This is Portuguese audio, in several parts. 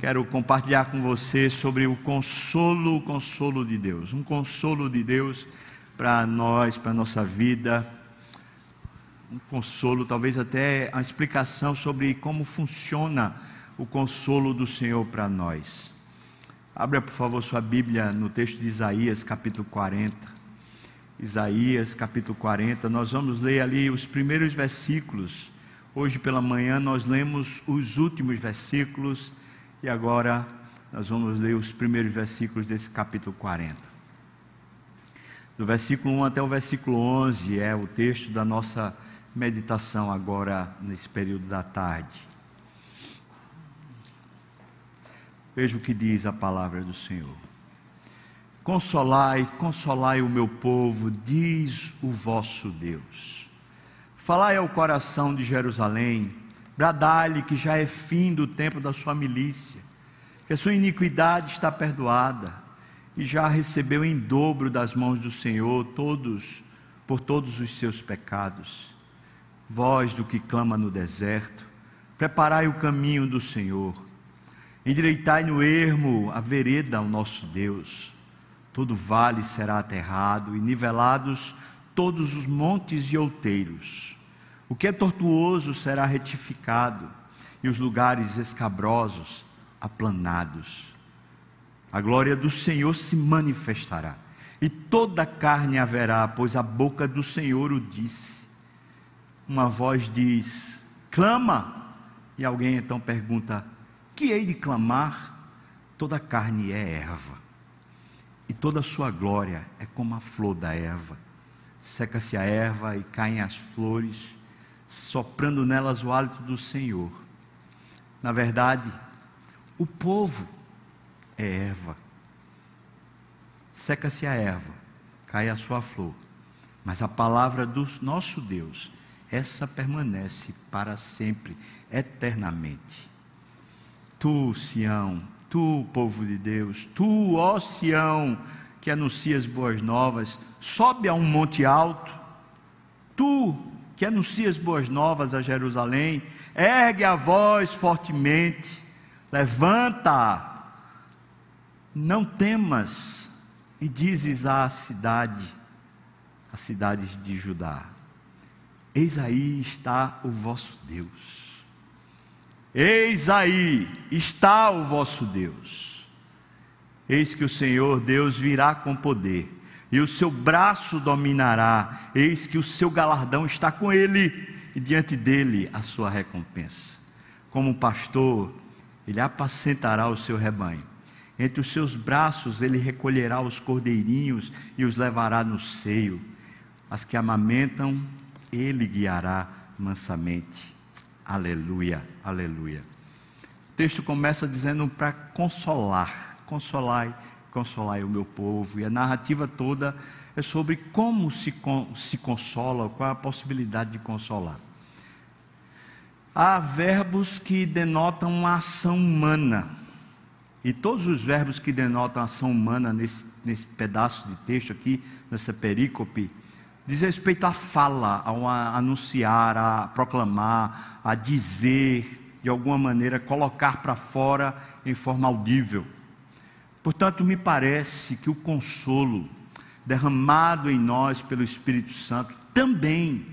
quero compartilhar com você sobre o consolo, o consolo de Deus. Um consolo de Deus para nós, para a nossa vida. Um consolo, talvez até a explicação sobre como funciona o consolo do Senhor para nós. Abra, por favor, sua Bíblia no texto de Isaías, capítulo 40. Isaías, capítulo 40. Nós vamos ler ali os primeiros versículos. Hoje pela manhã nós lemos os últimos versículos e agora nós vamos ler os primeiros versículos desse capítulo 40. Do versículo 1 até o versículo 11 é o texto da nossa meditação agora nesse período da tarde. Veja o que diz a palavra do Senhor. Consolai, consolai o meu povo, diz o vosso Deus. Falai ao coração de Jerusalém, Bradai-lhe que já é fim do tempo da sua milícia, que a sua iniquidade está perdoada e já recebeu em dobro das mãos do Senhor todos por todos os seus pecados. Voz do que clama no deserto, preparai o caminho do Senhor. Endireitai no ermo a vereda ao nosso Deus. Todo vale será aterrado e nivelados todos os montes e outeiros o que é tortuoso será retificado, e os lugares escabrosos aplanados. A glória do Senhor se manifestará, e toda carne haverá, pois a boca do Senhor o disse. Uma voz diz: clama, e alguém então pergunta: que hei de clamar? Toda carne é erva, e toda a sua glória é como a flor da erva. Seca-se a erva e caem as flores, soprando nelas o hálito do Senhor. Na verdade, o povo é erva. Seca-se a erva, cai a sua flor, mas a palavra do nosso Deus, essa permanece para sempre, eternamente. Tu, Sião, tu, povo de Deus, tu, ó Sião, que anuncias boas novas, sobe a um monte alto, tu, que anuncias boas novas a Jerusalém, ergue a voz fortemente, levanta, não temas, e dizes à cidade, às cidades de Judá: Eis aí está o vosso Deus. Eis aí está o vosso Deus. Eis que o Senhor Deus virá com poder e o seu braço dominará. Eis que o seu galardão está com ele, e diante dele a sua recompensa. Como pastor, ele apacentará o seu rebanho. Entre os seus braços ele recolherá os cordeirinhos e os levará no seio. As que amamentam, ele guiará mansamente. Aleluia, aleluia. O texto começa dizendo para consolar, consolai consolai o meu povo. E a narrativa toda é sobre como se, se consola, qual a possibilidade de consolar. Há verbos que denotam uma ação humana. E todos os verbos que denotam ação humana nesse, nesse pedaço de texto aqui, nessa perícope, diz respeito à fala, a anunciar, a proclamar, a dizer, de alguma maneira, colocar para fora em forma audível. Portanto, me parece que o consolo derramado em nós pelo Espírito Santo também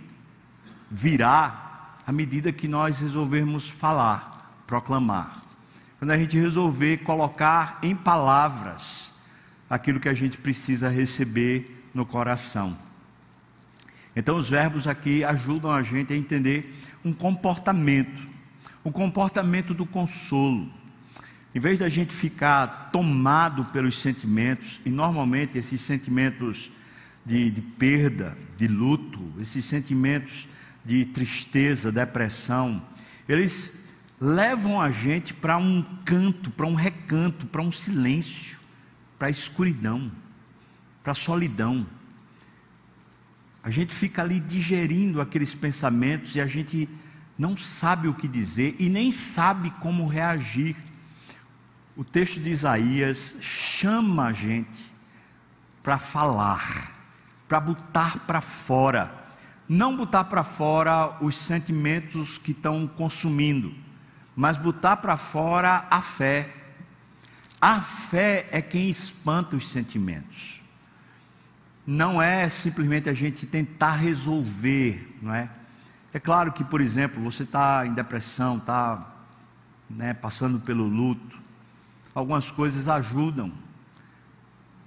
virá à medida que nós resolvermos falar, proclamar. Quando a gente resolver colocar em palavras aquilo que a gente precisa receber no coração. Então, os verbos aqui ajudam a gente a entender um comportamento, o comportamento do consolo. Em vez da gente ficar tomado pelos sentimentos, e normalmente esses sentimentos de, de perda, de luto, esses sentimentos de tristeza, depressão, eles levam a gente para um canto, para um recanto, para um silêncio, para a escuridão, para a solidão. A gente fica ali digerindo aqueles pensamentos e a gente não sabe o que dizer e nem sabe como reagir o texto de Isaías chama a gente para falar, para botar para fora. Não botar para fora os sentimentos que estão consumindo, mas botar para fora a fé. A fé é quem espanta os sentimentos. Não é simplesmente a gente tentar resolver, não é? É claro que, por exemplo, você está em depressão, está né, passando pelo luto, algumas coisas ajudam.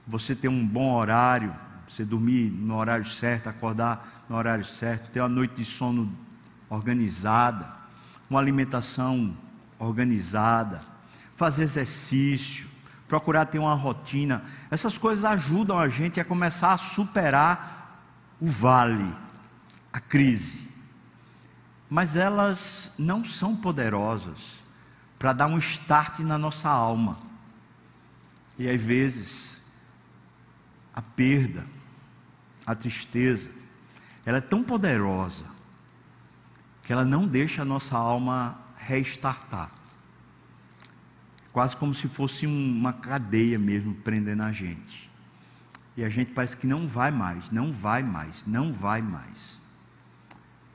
Você ter um bom horário, você dormir no horário certo, acordar no horário certo, ter uma noite de sono organizada, uma alimentação organizada, fazer exercício, procurar ter uma rotina. Essas coisas ajudam a gente a começar a superar o vale, a crise. Mas elas não são poderosas para dar um start na nossa alma. E às vezes, a perda, a tristeza, ela é tão poderosa que ela não deixa a nossa alma restartar. Quase como se fosse uma cadeia mesmo prendendo a gente. E a gente parece que não vai mais, não vai mais, não vai mais.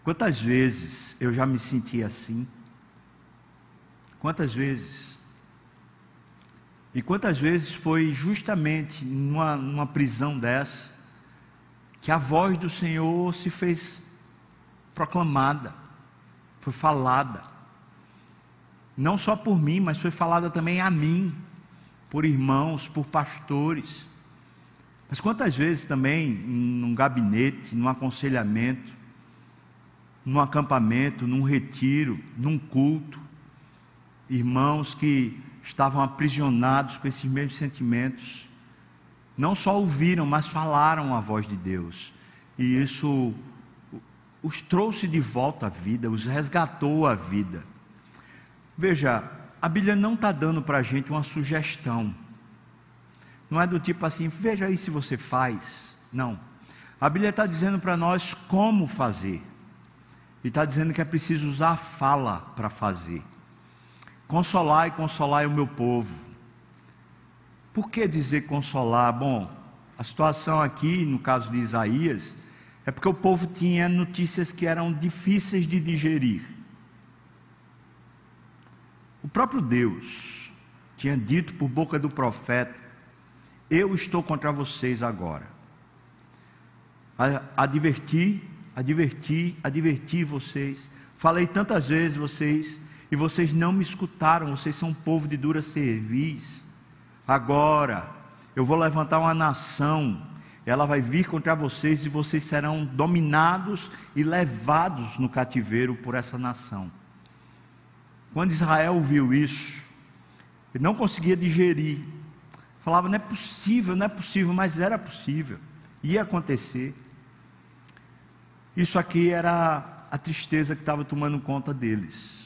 Quantas vezes eu já me senti assim? Quantas vezes? E quantas vezes foi justamente numa, numa prisão dessa que a voz do Senhor se fez proclamada, foi falada. Não só por mim, mas foi falada também a mim, por irmãos, por pastores. Mas quantas vezes também, num gabinete, num aconselhamento, num acampamento, num retiro, num culto, irmãos que estavam aprisionados com esses mesmos sentimentos, não só ouviram, mas falaram a voz de Deus. E isso os trouxe de volta à vida, os resgatou à vida. Veja, a Bíblia não está dando para a gente uma sugestão. Não é do tipo assim, veja aí se você faz. Não. A Bíblia está dizendo para nós como fazer. E está dizendo que é preciso usar a fala para fazer. Consolar e consolar o meu povo. Por que dizer consolar? Bom, a situação aqui, no caso de Isaías, é porque o povo tinha notícias que eram difíceis de digerir. O próprio Deus tinha dito por boca do profeta: Eu estou contra vocês agora. Adverti, adverti, adverti vocês. Falei tantas vezes vocês e vocês não me escutaram. Vocês são um povo de dura cerviz. Agora, eu vou levantar uma nação, ela vai vir contra vocês e vocês serão dominados e levados no cativeiro por essa nação. Quando Israel viu isso, ele não conseguia digerir. Falava, não é possível, não é possível, mas era possível, ia acontecer. Isso aqui era a tristeza que estava tomando conta deles.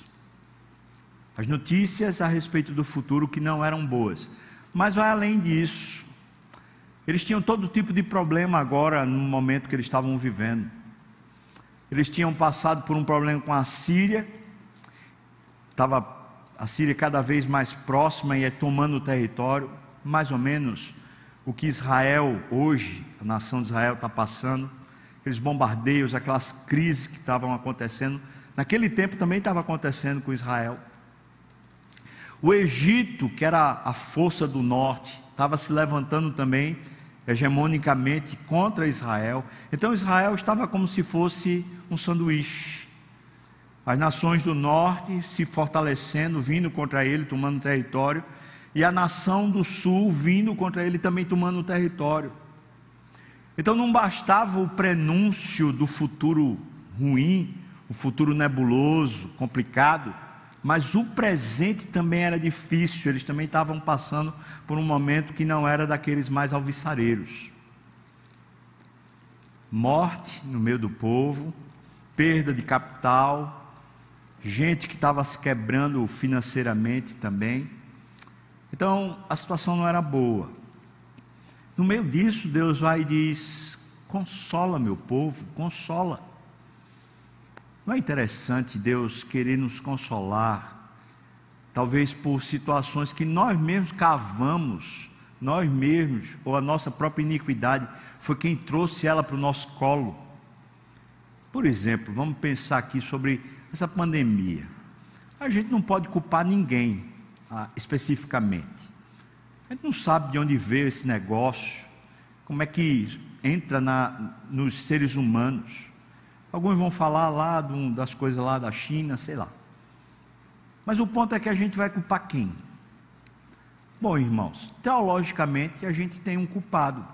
As notícias a respeito do futuro que não eram boas. Mas vai além disso. Eles tinham todo tipo de problema agora, no momento que eles estavam vivendo. Eles tinham passado por um problema com a Síria, estava a Síria cada vez mais próxima e é tomando o território, mais ou menos o que Israel hoje, a nação de Israel está passando, aqueles bombardeios, aquelas crises que estavam acontecendo, naquele tempo também estava acontecendo com Israel. O Egito, que era a força do norte, estava se levantando também hegemonicamente contra Israel. Então Israel estava como se fosse um sanduíche. As nações do norte se fortalecendo, vindo contra ele, tomando território, e a nação do sul vindo contra ele também tomando território. Então não bastava o prenúncio do futuro ruim, o futuro nebuloso, complicado, mas o presente também era difícil, eles também estavam passando por um momento que não era daqueles mais alviçareiros. Morte no meio do povo, perda de capital, gente que estava se quebrando financeiramente também. Então a situação não era boa. No meio disso, Deus vai e diz: consola meu povo, consola. Não é interessante Deus querer nos consolar, talvez por situações que nós mesmos cavamos, nós mesmos, ou a nossa própria iniquidade, foi quem trouxe ela para o nosso colo. Por exemplo, vamos pensar aqui sobre essa pandemia. A gente não pode culpar ninguém ah, especificamente. A gente não sabe de onde veio esse negócio, como é que entra na, nos seres humanos. Alguns vão falar lá do, das coisas lá da China, sei lá. Mas o ponto é que a gente vai culpar quem? Bom, irmãos, teologicamente a gente tem um culpado.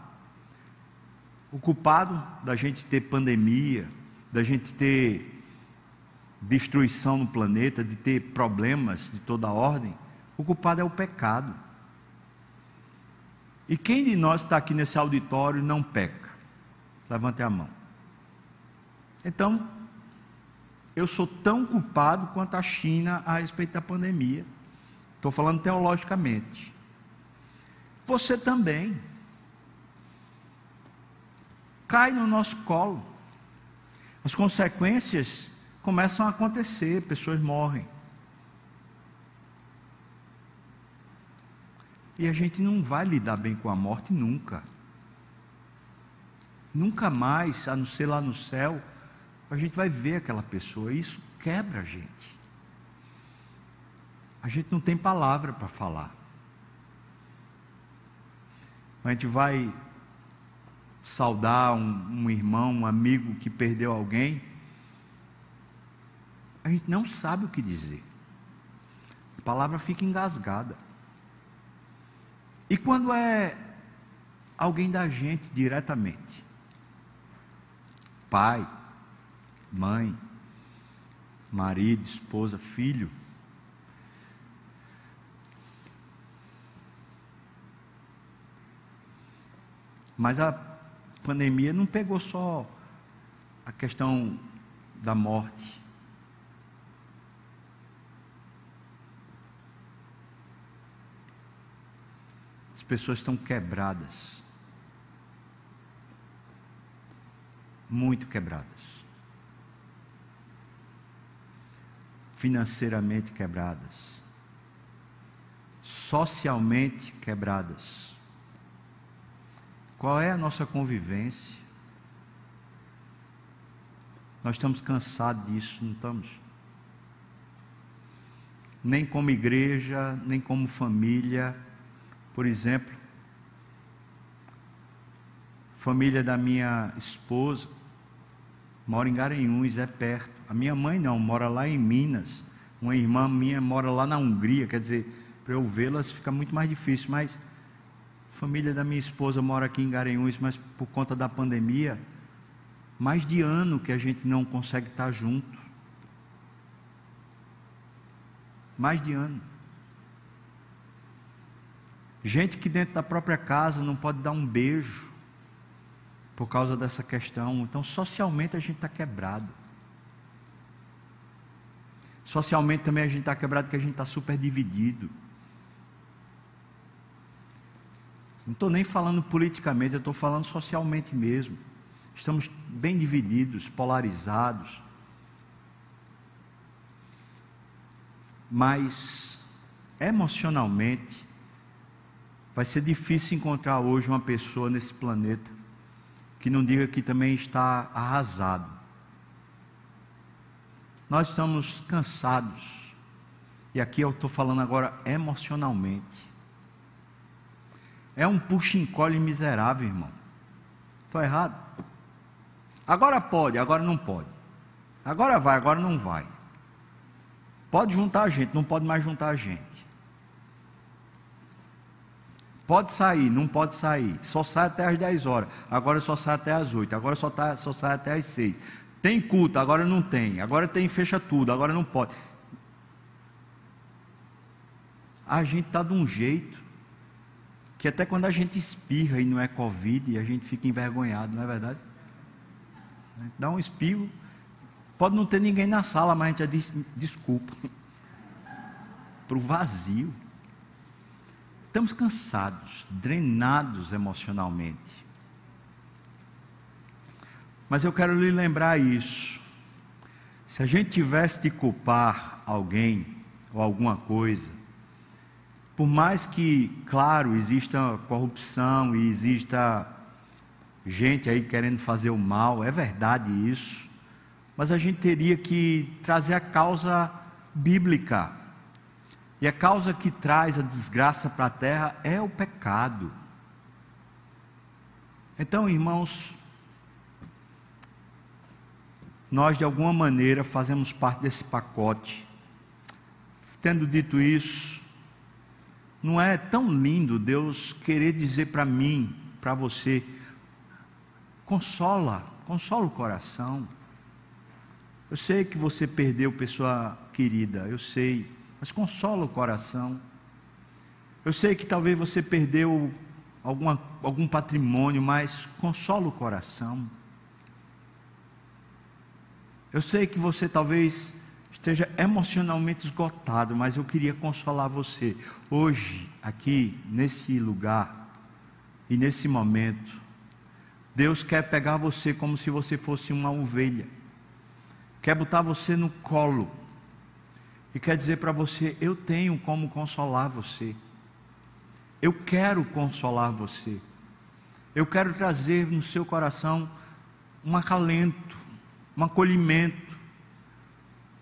O culpado da gente ter pandemia, da gente ter destruição no planeta, de ter problemas de toda ordem, o culpado é o pecado. E quem de nós está aqui nesse auditório não peca? Levante a mão. Então, eu sou tão culpado quanto a China a respeito da pandemia. Estou falando teologicamente. Você também. Cai no nosso colo. As consequências começam a acontecer, pessoas morrem. E a gente não vai lidar bem com a morte nunca. Nunca mais, a não ser lá no céu, a gente vai ver aquela pessoa. Isso quebra a gente. A gente não tem palavra para falar. A gente vai saudar um, um, irmão, um amigo que perdeu alguém. A gente não sabe o que dizer. A palavra fica engasgada. E quando é alguém da gente diretamente? Pai, mãe, marido, esposa, filho. Mas a pandemia não pegou só a questão da morte. As pessoas estão quebradas. Muito quebradas. Financeiramente quebradas, socialmente quebradas. Qual é a nossa convivência? Nós estamos cansados disso, não estamos? Nem como igreja, nem como família. Por exemplo, família da minha esposa, mora em Garanhuns, é perto. A minha mãe não, mora lá em Minas. Uma irmã minha mora lá na Hungria, quer dizer, para eu vê-las fica muito mais difícil. Mas a família da minha esposa mora aqui em Garanhuns, mas por conta da pandemia, mais de ano que a gente não consegue estar junto. Mais de ano. Gente que dentro da própria casa não pode dar um beijo por causa dessa questão. Então, socialmente a gente está quebrado. Socialmente também a gente está quebrado porque a gente está super dividido. Não estou nem falando politicamente, eu estou falando socialmente mesmo. Estamos bem divididos, polarizados. Mas, emocionalmente, vai ser difícil encontrar hoje uma pessoa nesse planeta que não diga que também está arrasado. Nós estamos cansados, e aqui eu estou falando agora emocionalmente. É um puxa-encolhe miserável, irmão. Estou errado? Agora pode, agora não pode. Agora vai, agora não vai. Pode juntar a gente, não pode mais juntar a gente. Pode sair, não pode sair. Só sai até as 10 horas. Agora só sai até as 8. Agora só, tá, só sai até as 6. Tem culto, agora não tem. Agora tem, fecha tudo, agora não pode. A gente está de um jeito que até quando a gente espirra e não é Covid, a gente fica envergonhado, não é verdade? Dá um espirro. Pode não ter ninguém na sala, mas a gente já diz desculpa. Para o vazio. Estamos cansados, drenados emocionalmente. Mas eu quero lhe lembrar isso. Se a gente tivesse de culpar alguém ou alguma coisa, por mais que, claro, exista corrupção e exista gente aí querendo fazer o mal, é verdade isso, mas a gente teria que trazer a causa bíblica. E a causa que traz a desgraça para a terra é o pecado. Então, irmãos, nós de alguma maneira fazemos parte desse pacote. Tendo dito isso, não é tão lindo Deus querer dizer para mim, para você, consola, consola o coração. Eu sei que você perdeu pessoa querida, eu sei, mas consola o coração. Eu sei que talvez você perdeu alguma, algum patrimônio, mas consola o coração. Eu sei que você talvez esteja emocionalmente esgotado, mas eu queria consolar você. Hoje, aqui, nesse lugar e nesse momento, Deus quer pegar você como se você fosse uma ovelha, quer botar você no colo e quer dizer para você: Eu tenho como consolar você. Eu quero consolar você. Eu quero trazer no seu coração um acalento, um acolhimento,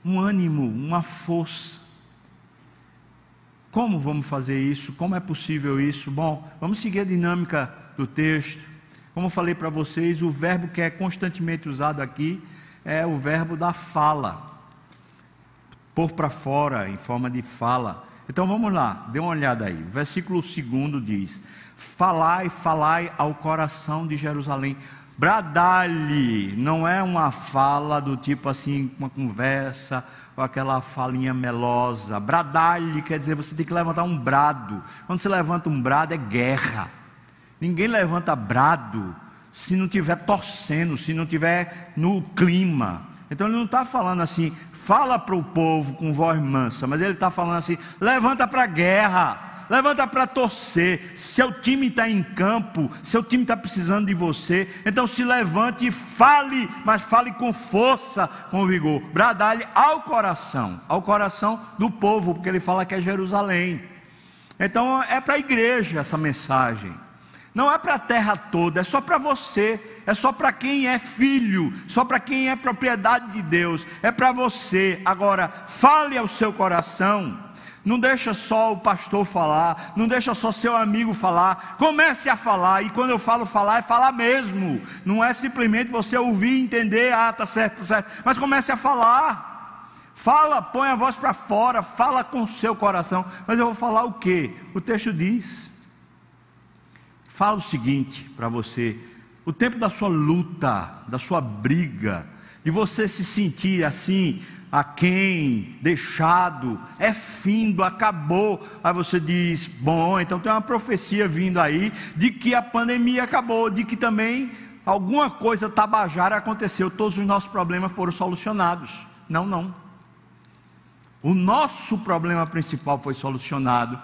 um ânimo, uma força. Como vamos fazer isso? Como é possível isso? Bom, vamos seguir a dinâmica do texto. Como eu falei para vocês, o verbo que é constantemente usado aqui é o verbo da fala. Pôr para fora, em forma de fala. Então vamos lá, dê uma olhada aí. Versículo 2 diz: Falai, falai ao coração de Jerusalém. Bradalhe, não é uma fala do tipo assim, uma conversa, ou aquela falinha melosa. Bradalhe quer dizer você tem que levantar um brado. Quando você levanta um brado é guerra. Ninguém levanta brado se não tiver torcendo, se não tiver no clima. Então ele não está falando assim, fala para o povo com voz mansa, mas ele está falando assim: levanta para a guerra, levanta para torcer. Seu time está em campo, seu time está precisando de você, então se levante e fale, mas fale com força, com vigor. Bradalhe ao coração, ao coração do povo, porque ele fala que é Jerusalém. Então é para a igreja essa mensagem. Não é para a terra toda, é só para você, é só para quem é filho, só para quem é propriedade de Deus, é para você. Agora, fale ao seu coração. Não deixa só o pastor falar, não deixa só seu amigo falar. Comece a falar, e quando eu falo falar, é falar mesmo. Não é simplesmente você ouvir e entender, ah, tá certo, tá certo. Mas comece a falar. Fala, põe a voz para fora, fala com o seu coração. Mas eu vou falar o que? O texto diz: fala o seguinte para você: o tempo da sua luta, da sua briga, de você se sentir assim, a quem, deixado, é findo, acabou. Aí você diz: bom, então tem uma profecia vindo aí de que a pandemia acabou, de que também alguma coisa tabajara aconteceu, todos os nossos problemas foram solucionados. Não, não. O nosso problema principal foi solucionado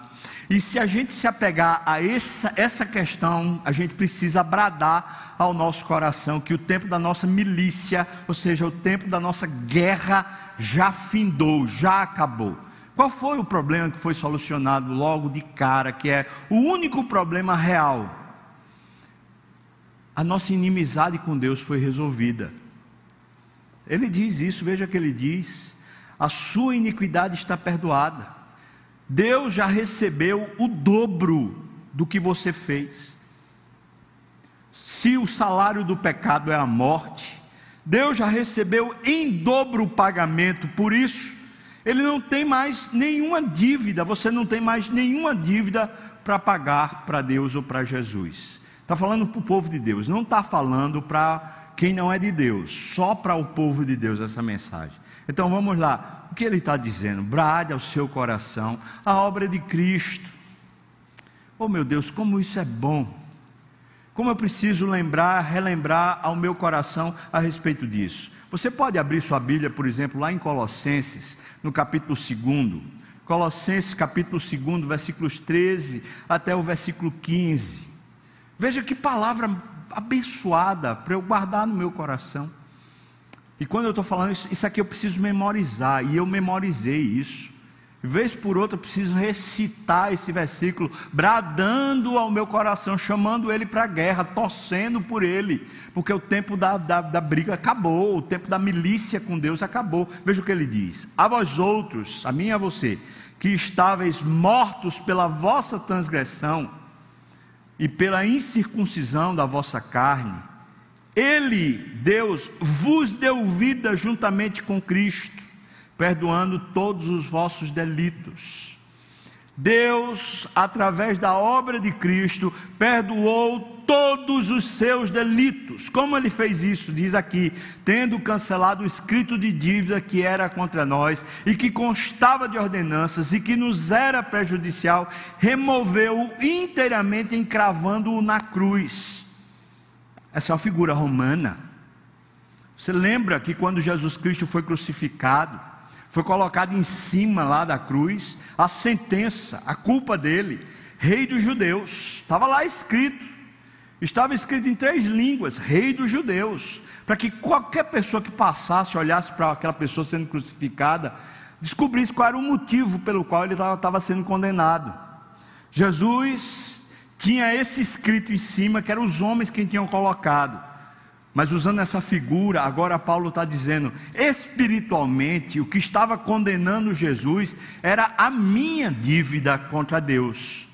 e se a gente se apegar a essa, essa questão, a gente precisa bradar ao nosso coração que o tempo da nossa milícia, ou seja, o tempo da nossa guerra, já findou, já acabou. Qual foi o problema que foi solucionado logo de cara, que é o único problema real? A nossa inimizade com Deus foi resolvida. Ele diz isso, veja que ele diz: a sua iniquidade está perdoada. Deus já recebeu o dobro do que você fez. Se o salário do pecado é a morte, Deus já recebeu em dobro o pagamento, por isso, Ele não tem mais nenhuma dívida, você não tem mais nenhuma dívida para pagar para Deus ou para Jesus. Está falando para o povo de Deus, não está falando para quem não é de Deus, só para o povo de Deus essa mensagem. Então vamos lá, o que ele está dizendo? Brade ao seu coração a obra de Cristo. Oh meu Deus, como isso é bom! Como eu preciso lembrar, relembrar ao meu coração a respeito disso. Você pode abrir sua Bíblia, por exemplo, lá em Colossenses, no capítulo 2. Colossenses, capítulo 2, versículos 13 até o versículo 15. Veja que palavra abençoada para eu guardar no meu coração. E quando eu estou falando isso, isso aqui eu preciso memorizar, e eu memorizei isso. Vez por outra, eu preciso recitar esse versículo, bradando ao meu coração, chamando ele para a guerra, torcendo por ele, porque o tempo da, da, da, briga acabou, o tempo da milícia com Deus acabou. Veja o que ele diz: A vós outros, a mim e a você, que estáveis mortos pela vossa transgressão e pela incircuncisão da vossa carne, ele, Deus, vos deu vida juntamente com Cristo perdoando todos os vossos delitos. Deus, através da obra de Cristo, perdoou todos os seus delitos. Como ele fez isso? Diz aqui: tendo cancelado o escrito de dívida que era contra nós e que constava de ordenanças e que nos era prejudicial, removeu-o inteiramente, encravando-o na cruz. Essa é uma figura romana. Você lembra que quando Jesus Cristo foi crucificado, foi colocado em cima lá da cruz a sentença, a culpa dele, rei dos judeus. Estava lá escrito, estava escrito em três línguas: rei dos judeus, para que qualquer pessoa que passasse, olhasse para aquela pessoa sendo crucificada, descobrisse qual era o motivo pelo qual ele estava sendo condenado. Jesus tinha esse escrito em cima, que eram os homens que tinham colocado. Mas usando essa figura, agora Paulo está dizendo: espiritualmente, o que estava condenando Jesus era a minha dívida contra Deus,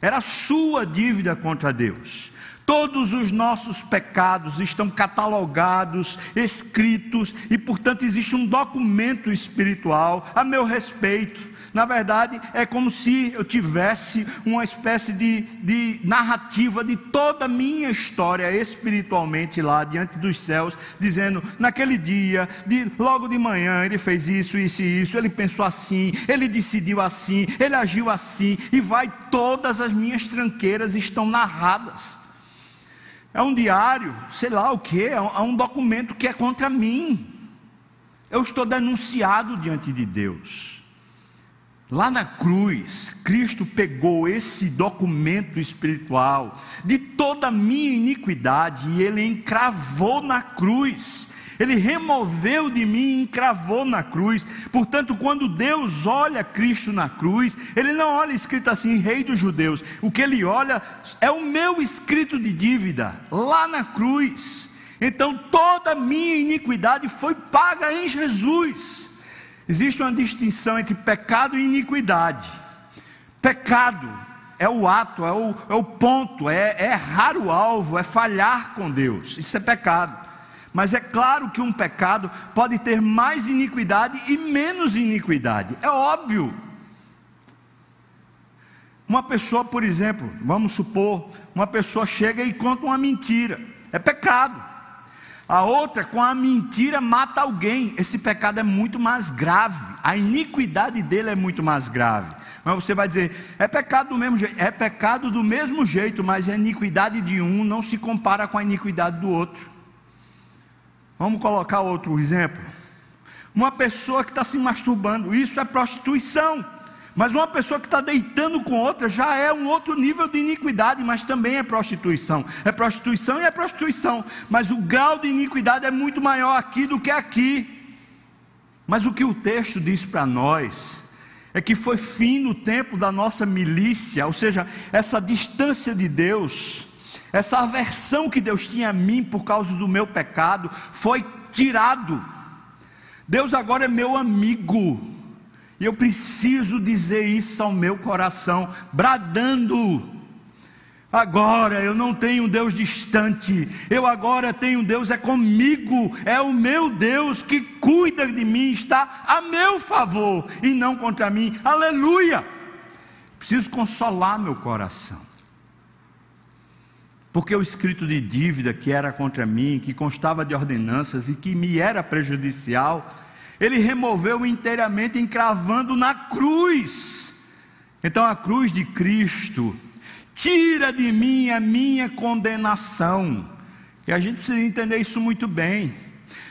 era a sua dívida contra Deus. Todos os nossos pecados estão catalogados, escritos, e portanto existe um documento espiritual a meu respeito. Na verdade, é como se eu tivesse uma espécie de, de narrativa de toda a minha história espiritualmente lá diante dos céus, dizendo: naquele dia, de, logo de manhã, ele fez isso, isso e isso, ele pensou assim, ele decidiu assim, ele agiu assim, e vai, todas as minhas tranqueiras estão narradas. É um diário, sei lá o que, é um é documento que é contra mim. Eu estou denunciado diante de Deus. Lá na cruz, Cristo pegou esse documento espiritual de toda a minha iniquidade e ele encravou na cruz. Ele removeu de mim e encravou na cruz. Portanto, quando Deus olha Cristo na cruz, Ele não olha escrito assim, Rei dos Judeus. O que Ele olha é o meu escrito de dívida, lá na cruz. Então, toda a minha iniquidade foi paga em Jesus. Existe uma distinção entre pecado e iniquidade. Pecado é o ato, é o, é o ponto, é, é errar o alvo, é falhar com Deus. Isso é pecado. Mas é claro que um pecado pode ter mais iniquidade e menos iniquidade. É óbvio. Uma pessoa, por exemplo, vamos supor, uma pessoa chega e conta uma mentira. É pecado. A outra, com a mentira, mata alguém. Esse pecado é muito mais grave. A iniquidade dele é muito mais grave. Mas você vai dizer, é pecado do mesmo jeito. É pecado do mesmo jeito, mas a iniquidade de um não se compara com a iniquidade do outro. Vamos colocar outro exemplo. Uma pessoa que está se masturbando, isso é prostituição. Mas uma pessoa que está deitando com outra já é um outro nível de iniquidade, mas também é prostituição. É prostituição e é prostituição. Mas o grau de iniquidade é muito maior aqui do que aqui. Mas o que o texto diz para nós é que foi fim no tempo da nossa milícia, ou seja, essa distância de Deus, essa aversão que Deus tinha a mim por causa do meu pecado, foi tirado. Deus agora é meu amigo. E eu preciso dizer isso ao meu coração, bradando. Agora eu não tenho um Deus distante, eu agora tenho um Deus é comigo, é o meu Deus que cuida de mim, está a meu favor e não contra mim. Aleluia! Preciso consolar meu coração. Porque o escrito de dívida que era contra mim, que constava de ordenanças e que me era prejudicial, ele removeu inteiramente, encravando na cruz. Então a cruz de Cristo tira de mim a minha condenação. E a gente precisa entender isso muito bem.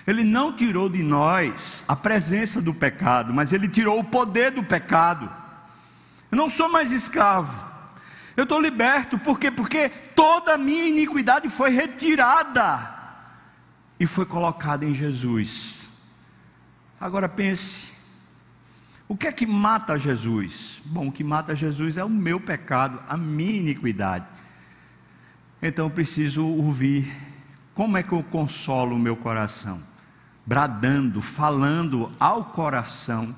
Ele não tirou de nós a presença do pecado, mas ele tirou o poder do pecado. Eu não sou mais escravo. Eu estou liberto, por quê? Porque toda a minha iniquidade foi retirada e foi colocada em Jesus. Agora pense: O que é que mata Jesus? Bom, o que mata Jesus é o meu pecado, a minha iniquidade. Então eu preciso ouvir como é que eu consolo o meu coração? Bradando, falando ao coração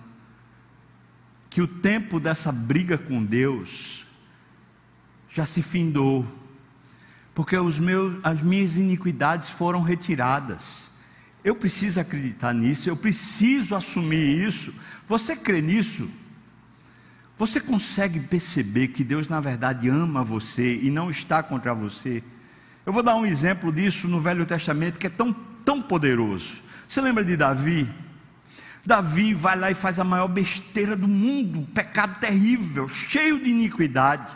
que o tempo dessa briga com Deus já se findou, porque os meus, as minhas iniquidades foram retiradas. Eu preciso acreditar nisso, eu preciso assumir isso. Você crê nisso? Você consegue perceber que Deus, na verdade, ama você e não está contra você? Eu vou dar um exemplo disso no Velho Testamento que é tão, tão poderoso. Você lembra de Davi? Davi vai lá e faz a maior besteira do mundo, um pecado terrível, cheio de iniquidade.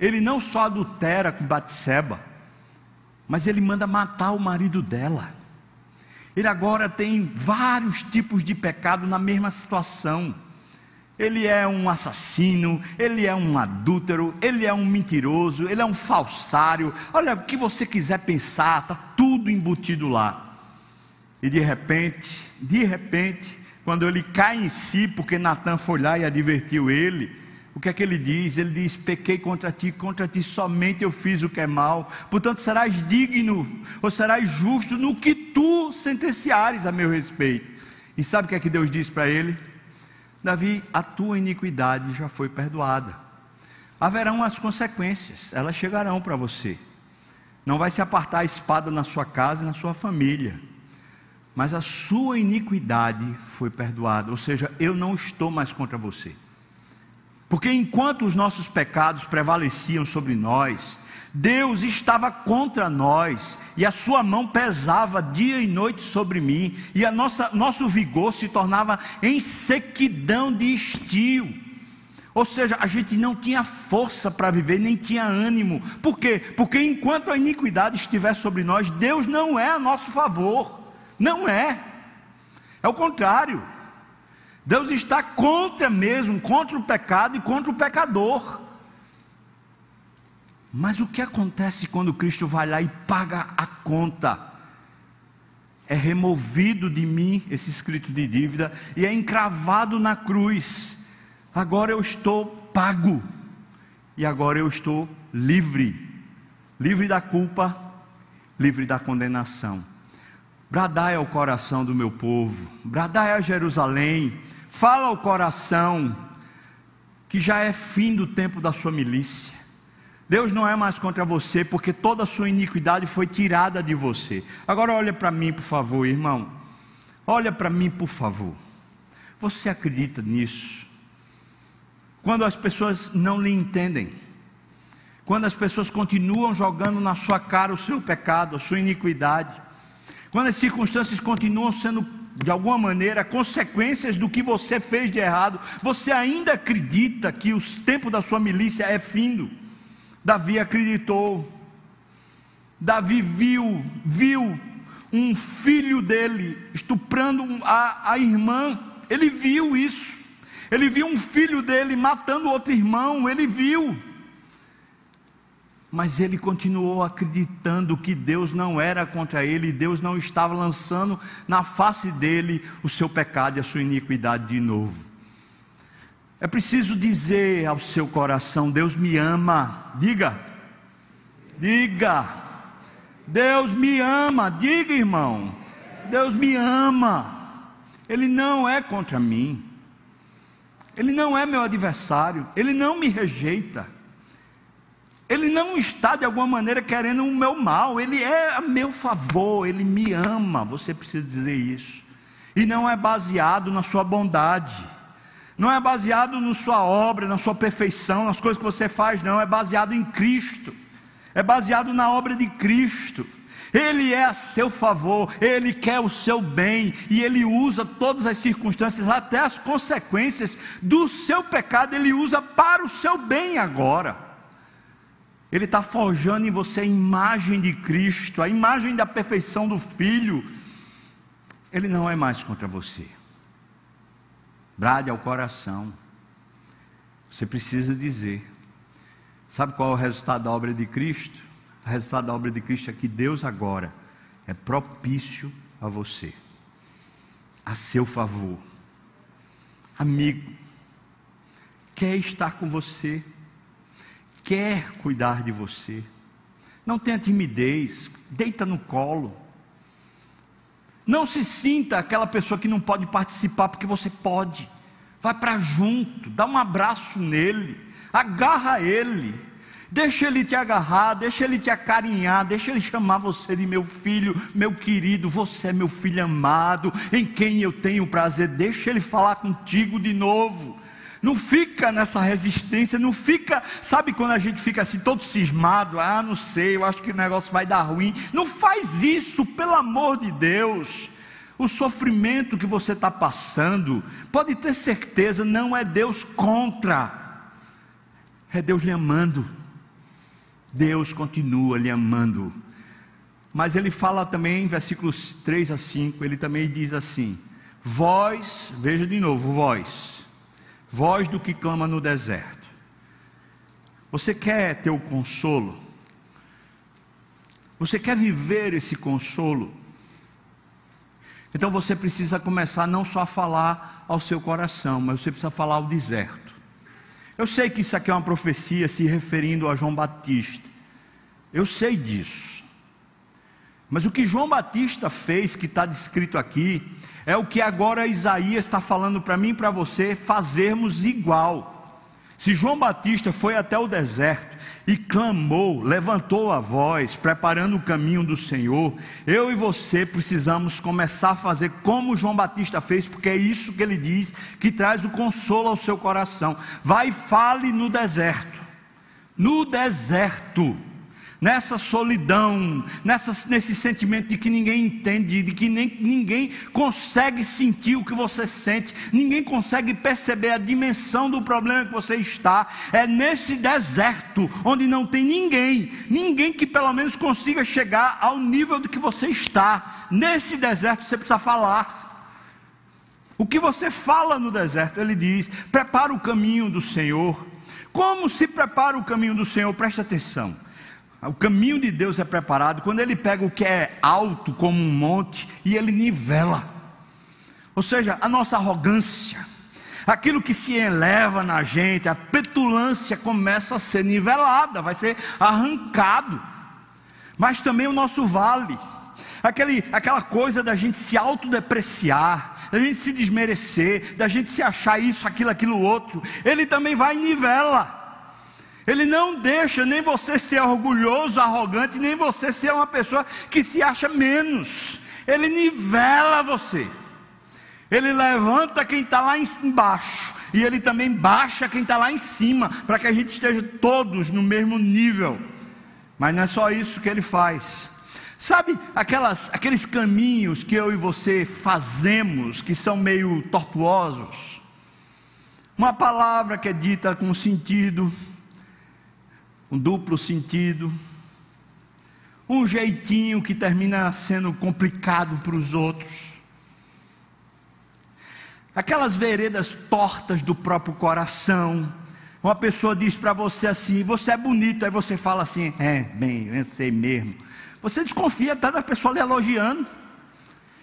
Ele não só adultera com Batseba, mas ele manda matar o marido dela. Ele agora tem vários tipos de pecado na mesma situação ele é um assassino, ele é um adúltero, ele é um mentiroso, ele é um falsário. Olha, o que você quiser pensar, está tudo embutido lá. E de repente, de repente, quando ele cai em si, porque Natan foi lá e advertiu ele, o que é que ele diz? Ele diz: Pequei contra ti, contra ti somente eu fiz o que é mal, portanto serás digno, ou serás justo no que tu sentenciares a meu respeito. E sabe o que é que Deus diz para ele? Davi, a tua iniquidade já foi perdoada. Haverão as consequências, elas chegarão para você. Não vai se apartar a espada na sua casa e na sua família. Mas a sua iniquidade foi perdoada, ou seja, eu não estou mais contra você. Porque enquanto os nossos pecados prevaleciam sobre nós, Deus estava contra nós e a sua mão pesava dia e noite sobre mim e a nossa nosso vigor se tornava em sequidão de estio. Ou seja, a gente não tinha força para viver, nem tinha ânimo. Por quê? Porque enquanto a iniquidade estiver sobre nós, Deus não é a nosso favor. Não é. É o contrário. Deus está contra mesmo, contra o pecado e contra o pecador. Mas o que acontece quando Cristo vai lá e paga a conta? É removido de mim esse escrito de dívida e é encravado na cruz. Agora eu estou pago e agora eu estou livre livre da culpa, livre da condenação. Bradai ao coração do meu povo, bradai a Jerusalém, fala ao coração que já é fim do tempo da sua milícia. Deus não é mais contra você, porque toda a sua iniquidade foi tirada de você. Agora olha para mim, por favor, irmão. Olha para mim, por favor. Você acredita nisso? Quando as pessoas não lhe entendem, quando as pessoas continuam jogando na sua cara o seu pecado, a sua iniquidade, quando as circunstâncias continuam sendo de alguma maneira consequências do que você fez de errado, você ainda acredita que o tempo da sua milícia é findo? Davi acreditou. Davi viu, viu um filho dele estuprando a, a irmã. Ele viu isso. Ele viu um filho dele matando outro irmão. Ele viu. Mas ele continuou acreditando que Deus não era contra ele, Deus não estava lançando na face dele o seu pecado e a sua iniquidade de novo. É preciso dizer ao seu coração: Deus me ama. Diga, diga, Deus me ama. Diga, irmão, Deus me ama. Ele não é contra mim. Ele não é meu adversário. Ele não me rejeita. Ele não está de alguma maneira querendo o meu mal. Ele é a meu favor. Ele me ama. Você precisa dizer isso. E não é baseado na sua bondade não é baseado na sua obra, na sua perfeição, nas coisas que você faz, não, é baseado em Cristo, é baseado na obra de Cristo. Ele é a seu favor, Ele quer o seu bem e Ele usa todas as circunstâncias, até as consequências do seu pecado, Ele usa para o seu bem agora. Ele está forjando em você a imagem de Cristo, a imagem da perfeição do Filho. Ele não é mais contra você brade ao coração. Você precisa dizer. Sabe qual é o resultado da obra de Cristo? O resultado da obra de Cristo é que Deus agora é propício a você, a seu favor. amigo, quer estar com você, quer cuidar de você. Não tenha timidez, deita no colo. Não se sinta aquela pessoa que não pode participar, porque você pode. Vai para junto, dá um abraço nele, agarra ele, deixa ele te agarrar, deixa ele te acarinhar, deixa ele chamar você de meu filho, meu querido, você é meu filho amado, em quem eu tenho prazer, deixa ele falar contigo de novo. Não fica nessa resistência, não fica, sabe quando a gente fica assim todo cismado, ah, não sei, eu acho que o negócio vai dar ruim. Não faz isso, pelo amor de Deus. O sofrimento que você está passando, pode ter certeza, não é Deus contra, é Deus lhe amando. Deus continua lhe amando. Mas ele fala também em versículos 3 a 5, ele também diz assim: Vós, veja de novo, vós, voz do que clama no deserto. Você quer ter o consolo? Você quer viver esse consolo? Então você precisa começar não só a falar ao seu coração, mas você precisa falar ao deserto. Eu sei que isso aqui é uma profecia se referindo a João Batista. Eu sei disso. Mas o que João Batista fez, que está descrito aqui, é o que agora Isaías está falando para mim e para você fazermos igual. Se João Batista foi até o deserto e clamou, levantou a voz, preparando o caminho do Senhor, eu e você precisamos começar a fazer como João Batista fez, porque é isso que ele diz que traz o consolo ao seu coração. Vai e fale no deserto. No deserto nessa solidão, nessa, nesse sentimento de que ninguém entende, de que nem, ninguém consegue sentir o que você sente, ninguém consegue perceber a dimensão do problema que você está. É nesse deserto onde não tem ninguém, ninguém que pelo menos consiga chegar ao nível do que você está. Nesse deserto você precisa falar. O que você fala no deserto, ele diz: prepara o caminho do Senhor. Como se prepara o caminho do Senhor? Preste atenção. O caminho de Deus é preparado quando Ele pega o que é alto como um monte e Ele nivela. Ou seja, a nossa arrogância, aquilo que se eleva na gente, a petulância começa a ser nivelada, vai ser arrancado. Mas também o nosso vale, aquele, aquela coisa da gente se autodepreciar, da gente se desmerecer, da gente se achar isso, aquilo, aquilo outro, ele também vai e nivela. Ele não deixa nem você ser orgulhoso, arrogante, nem você ser uma pessoa que se acha menos. Ele nivela você. Ele levanta quem está lá embaixo. E ele também baixa quem está lá em cima. Para que a gente esteja todos no mesmo nível. Mas não é só isso que ele faz. Sabe aquelas, aqueles caminhos que eu e você fazemos, que são meio tortuosos? Uma palavra que é dita com sentido um duplo sentido, um jeitinho que termina sendo complicado para os outros. Aquelas veredas tortas do próprio coração. Uma pessoa diz para você assim: Você é bonito. Aí você fala assim: É, bem, eu sei mesmo. Você desconfia até da pessoa lhe elogiando.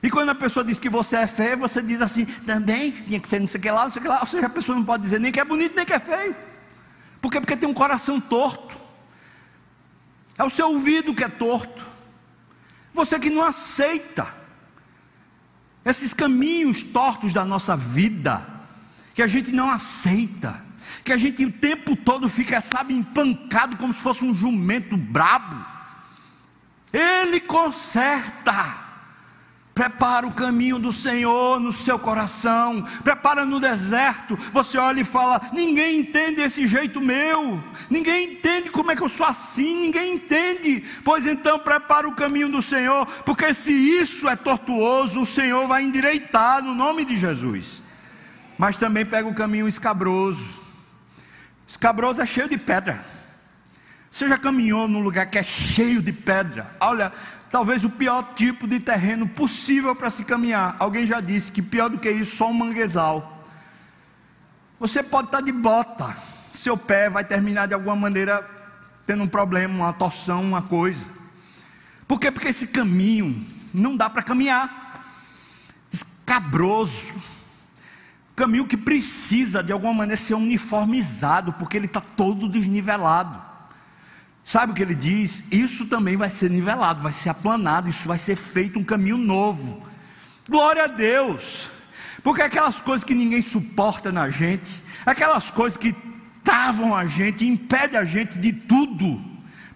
E quando a pessoa diz que você é feio, você diz assim: Também tinha que ser não sei o que lá, não sei o que lá. Ou seja, a pessoa não pode dizer nem que é bonito, nem que é feio. Por quê? Porque tem um coração torto. É o seu ouvido que é torto. Você que não aceita esses caminhos tortos da nossa vida, que a gente não aceita, que a gente o tempo todo fica, sabe, empancado como se fosse um jumento brabo. Ele conserta. Prepara o caminho do Senhor no seu coração. Prepara no deserto. Você olha e fala: Ninguém entende esse jeito meu. Ninguém entende como é que eu sou assim. Ninguém entende. Pois então prepara o caminho do Senhor. Porque se isso é tortuoso, o Senhor vai endireitar no nome de Jesus. Mas também pega o caminho escabroso. Escabroso é cheio de pedra. Você já caminhou num lugar que é cheio de pedra? Olha, talvez o pior tipo de terreno possível para se caminhar. Alguém já disse que pior do que isso, só um manguezal. Você pode estar de bota, seu pé vai terminar de alguma maneira tendo um problema, uma torção, uma coisa. Por quê? Porque esse caminho não dá para caminhar. Escabroso. caminho que precisa de alguma maneira ser uniformizado, porque ele está todo desnivelado. Sabe o que ele diz? Isso também vai ser nivelado, vai ser aplanado, isso vai ser feito um caminho novo. Glória a Deus! Porque aquelas coisas que ninguém suporta na gente, aquelas coisas que travam a gente, impedem a gente de tudo,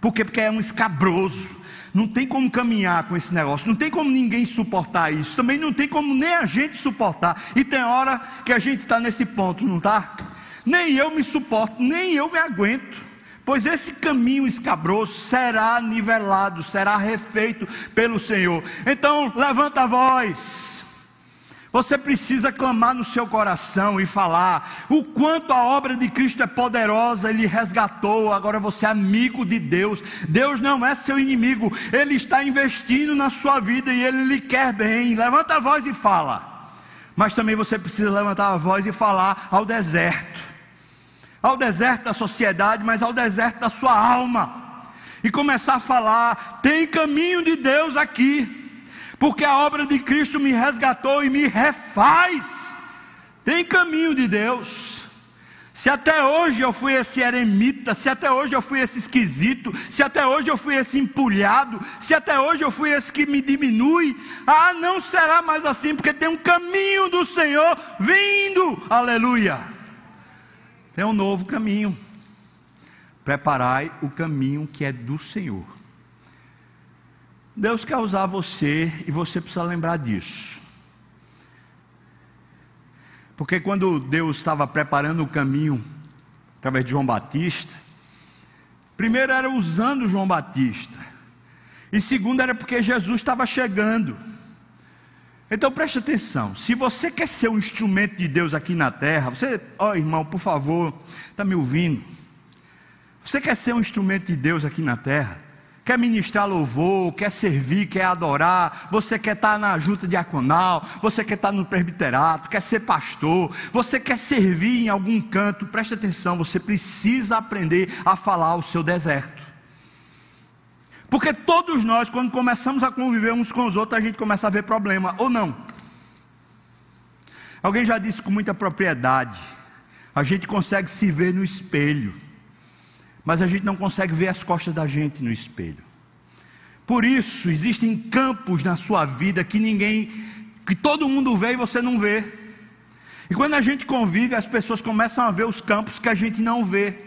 porque, porque é um escabroso, não tem como caminhar com esse negócio, não tem como ninguém suportar isso, também não tem como nem a gente suportar. E tem hora que a gente está nesse ponto, não está? Nem eu me suporto, nem eu me aguento. Pois esse caminho escabroso será nivelado, será refeito pelo Senhor. Então, levanta a voz. Você precisa clamar no seu coração e falar o quanto a obra de Cristo é poderosa, Ele resgatou, agora você é amigo de Deus. Deus não é seu inimigo, Ele está investindo na sua vida e Ele lhe quer bem. Levanta a voz e fala. Mas também você precisa levantar a voz e falar ao deserto, ao deserto da sociedade, mas ao deserto da sua alma, e começar a falar: tem caminho de Deus aqui porque a obra de Cristo me resgatou e me refaz. Tem caminho de Deus. Se até hoje eu fui esse eremita, se até hoje eu fui esse esquisito, se até hoje eu fui esse empulhado, se até hoje eu fui esse que me diminui, ah, não será mais assim, porque tem um caminho do Senhor vindo, aleluia. Tem um novo caminho. Preparai o caminho que é do Senhor. Deus quer usar você e você precisa lembrar disso. Porque quando Deus estava preparando o caminho através de João Batista, primeiro era usando João Batista, e segundo era porque Jesus estava chegando. Então preste atenção, se você quer ser um instrumento de Deus aqui na terra, você, ó oh, irmão, por favor, está me ouvindo? Você quer ser um instrumento de Deus aqui na terra? quer ministrar louvor, quer servir, quer adorar, você quer estar na junta diaconal, você quer estar no presbiterato, quer ser pastor, você quer servir em algum canto, preste atenção, você precisa aprender a falar o seu deserto. Porque todos nós, quando começamos a conviver uns com os outros, a gente começa a ver problema, ou não? Alguém já disse com muita propriedade, a gente consegue se ver no espelho mas a gente não consegue ver as costas da gente no espelho. Por isso, existem campos na sua vida que ninguém, que todo mundo vê e você não vê. E quando a gente convive, as pessoas começam a ver os campos que a gente não vê.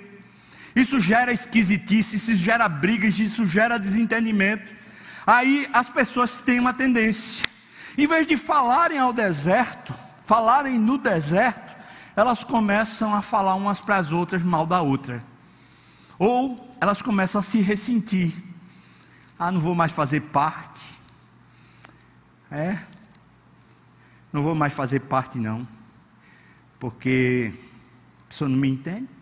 Isso gera esquisitice, isso gera brigas, isso gera desentendimento. Aí as pessoas têm uma tendência, em vez de falarem ao deserto, falarem no deserto, elas começam a falar umas para as outras mal da outra. Ou elas começam a se ressentir. Ah, não vou mais fazer parte. É. Não vou mais fazer parte, não. Porque a pessoa não me entende.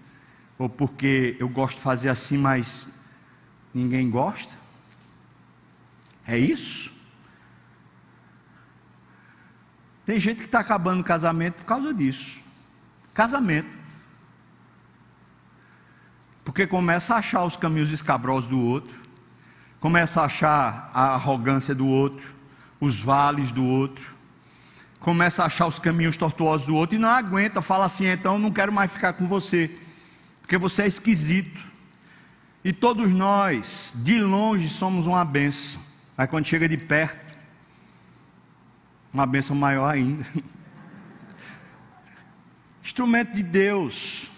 Ou porque eu gosto de fazer assim, mas ninguém gosta. É isso? Tem gente que está acabando o casamento por causa disso. Casamento. Porque começa a achar os caminhos escabrosos do outro, começa a achar a arrogância do outro, os vales do outro, começa a achar os caminhos tortuosos do outro e não aguenta, fala assim: então não quero mais ficar com você, porque você é esquisito. E todos nós, de longe, somos uma benção, mas quando chega de perto, uma benção maior ainda. Instrumento de Deus,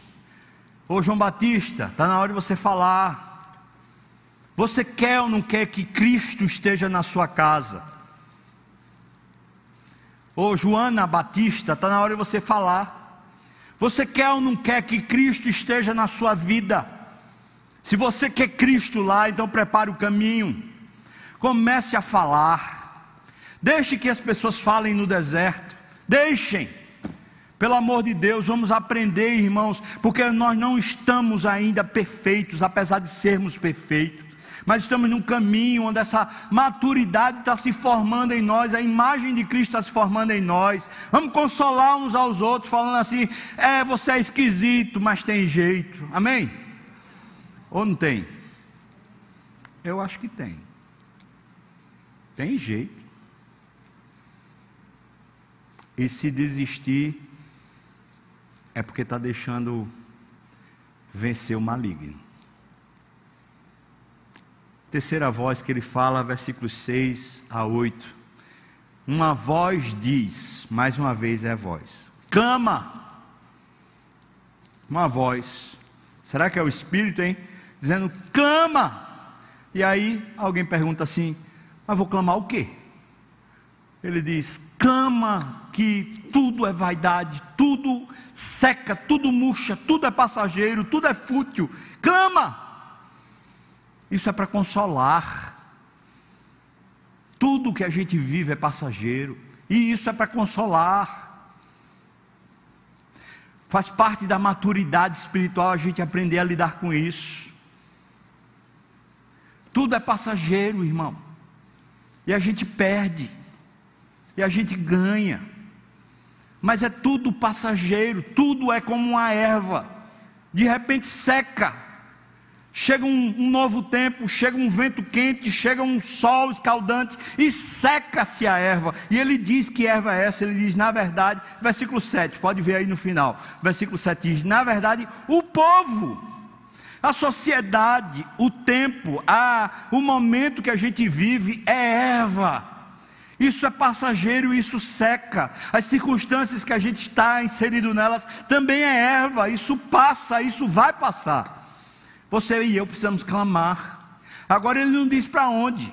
Ô João Batista, está na hora de você falar. Você quer ou não quer que Cristo esteja na sua casa? Ô Joana Batista, está na hora de você falar. Você quer ou não quer que Cristo esteja na sua vida? Se você quer Cristo lá, então prepare o caminho. Comece a falar. Deixe que as pessoas falem no deserto. Deixem. Pelo amor de Deus, vamos aprender, irmãos, porque nós não estamos ainda perfeitos, apesar de sermos perfeitos, mas estamos num caminho onde essa maturidade está se formando em nós, a imagem de Cristo está se formando em nós. Vamos consolar uns aos outros, falando assim: é, você é esquisito, mas tem jeito. Amém? Ou não tem? Eu acho que tem. Tem jeito. E se desistir, é porque está deixando vencer o maligno. Terceira voz que ele fala, versículos 6 a 8. Uma voz diz, mais uma vez é a voz: clama. Uma voz. Será que é o Espírito, hein? Dizendo: clama. E aí alguém pergunta assim: mas vou clamar o quê? Ele diz: clama que tudo é vaidade, tudo seca, tudo murcha, tudo é passageiro, tudo é fútil. Clama. Isso é para consolar. Tudo que a gente vive é passageiro, e isso é para consolar. Faz parte da maturidade espiritual a gente aprender a lidar com isso. Tudo é passageiro, irmão. E a gente perde, e a gente ganha. Mas é tudo passageiro, tudo é como uma erva, de repente seca chega um, um, novo tempo, chega um vento quente, chega um sol escaldante e seca-se a erva. E ele diz que erva é essa? Ele diz, na verdade, versículo 7, pode ver aí no final. Versículo 7 diz: na verdade, o povo, a sociedade, o tempo, a, o momento que a gente vive é erva. Isso é passageiro, isso seca. As circunstâncias que a gente está inserido nelas também é erva. Isso passa, isso vai passar. Você e eu precisamos clamar. Agora ele não diz para onde.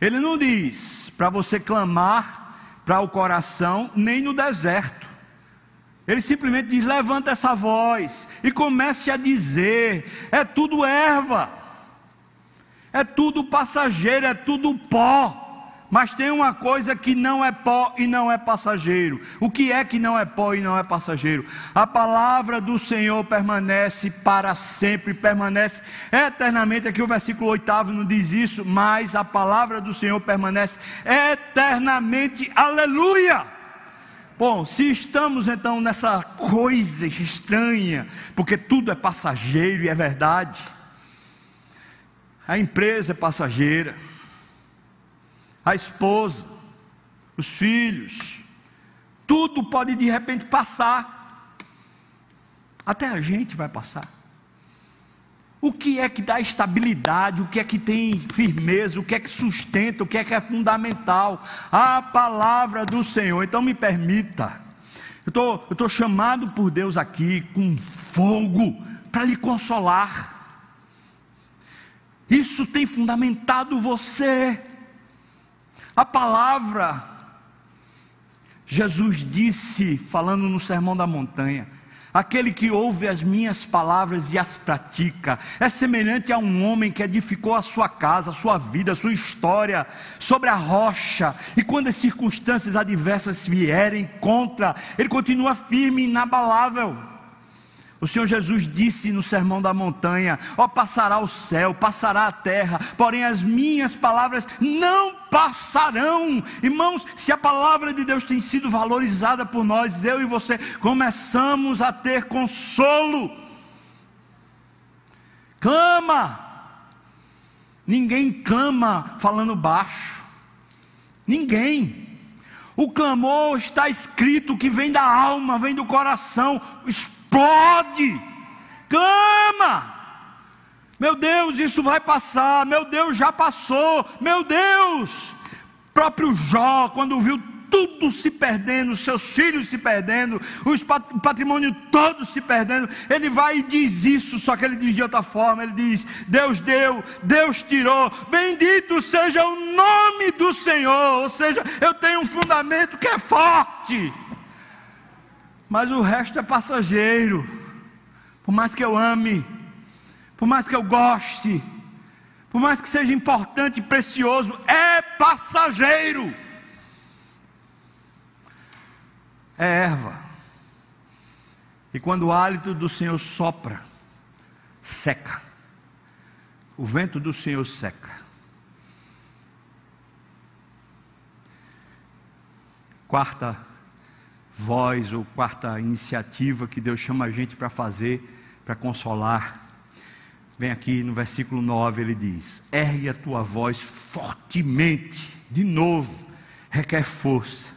Ele não diz para você clamar para o coração, nem no deserto. Ele simplesmente diz: levanta essa voz e comece a dizer: é tudo erva, é tudo passageiro, é tudo pó. Mas tem uma coisa que não é pó e não é passageiro. O que é que não é pó e não é passageiro? A palavra do Senhor permanece para sempre, permanece eternamente. Aqui o versículo 8 não diz isso, mas a palavra do Senhor permanece eternamente. Aleluia! Bom, se estamos então nessa coisa estranha, porque tudo é passageiro e é verdade, a empresa é passageira a esposa, os filhos, tudo pode de repente passar. Até a gente vai passar. O que é que dá estabilidade? O que é que tem firmeza? O que é que sustenta? O que é que é fundamental? A palavra do Senhor. Então me permita. Eu estou chamado por Deus aqui com fogo para lhe consolar. Isso tem fundamentado você. A palavra, Jesus disse, falando no Sermão da Montanha, Aquele que ouve as minhas palavras e as pratica é semelhante a um homem que edificou a sua casa, a sua vida, a sua história sobre a rocha, e quando as circunstâncias adversas vierem contra, ele continua firme e inabalável. O Senhor Jesus disse no Sermão da Montanha: Ó, passará o céu, passará a terra, porém as minhas palavras não passarão. Irmãos, se a palavra de Deus tem sido valorizada por nós, eu e você começamos a ter consolo. Clama. Ninguém clama falando baixo. Ninguém. O clamor está escrito que vem da alma, vem do coração explode, clama. Meu Deus, isso vai passar. Meu Deus, já passou. Meu Deus. Próprio Jó, quando viu tudo se perdendo, seus filhos se perdendo, o patrimônio todo se perdendo, ele vai e diz isso, só que ele diz de outra forma: ele diz, Deus deu, Deus tirou, bendito seja o nome do Senhor. Ou seja, eu tenho um fundamento que é forte mas o resto é passageiro. Por mais que eu ame, por mais que eu goste, por mais que seja importante e precioso, é passageiro. É erva. E quando o hálito do Senhor sopra, seca. O vento do Senhor seca. Quarta voz ou quarta iniciativa que Deus chama a gente para fazer, para consolar. Vem aqui no versículo 9, ele diz: Ergue a tua voz fortemente, de novo, requer força.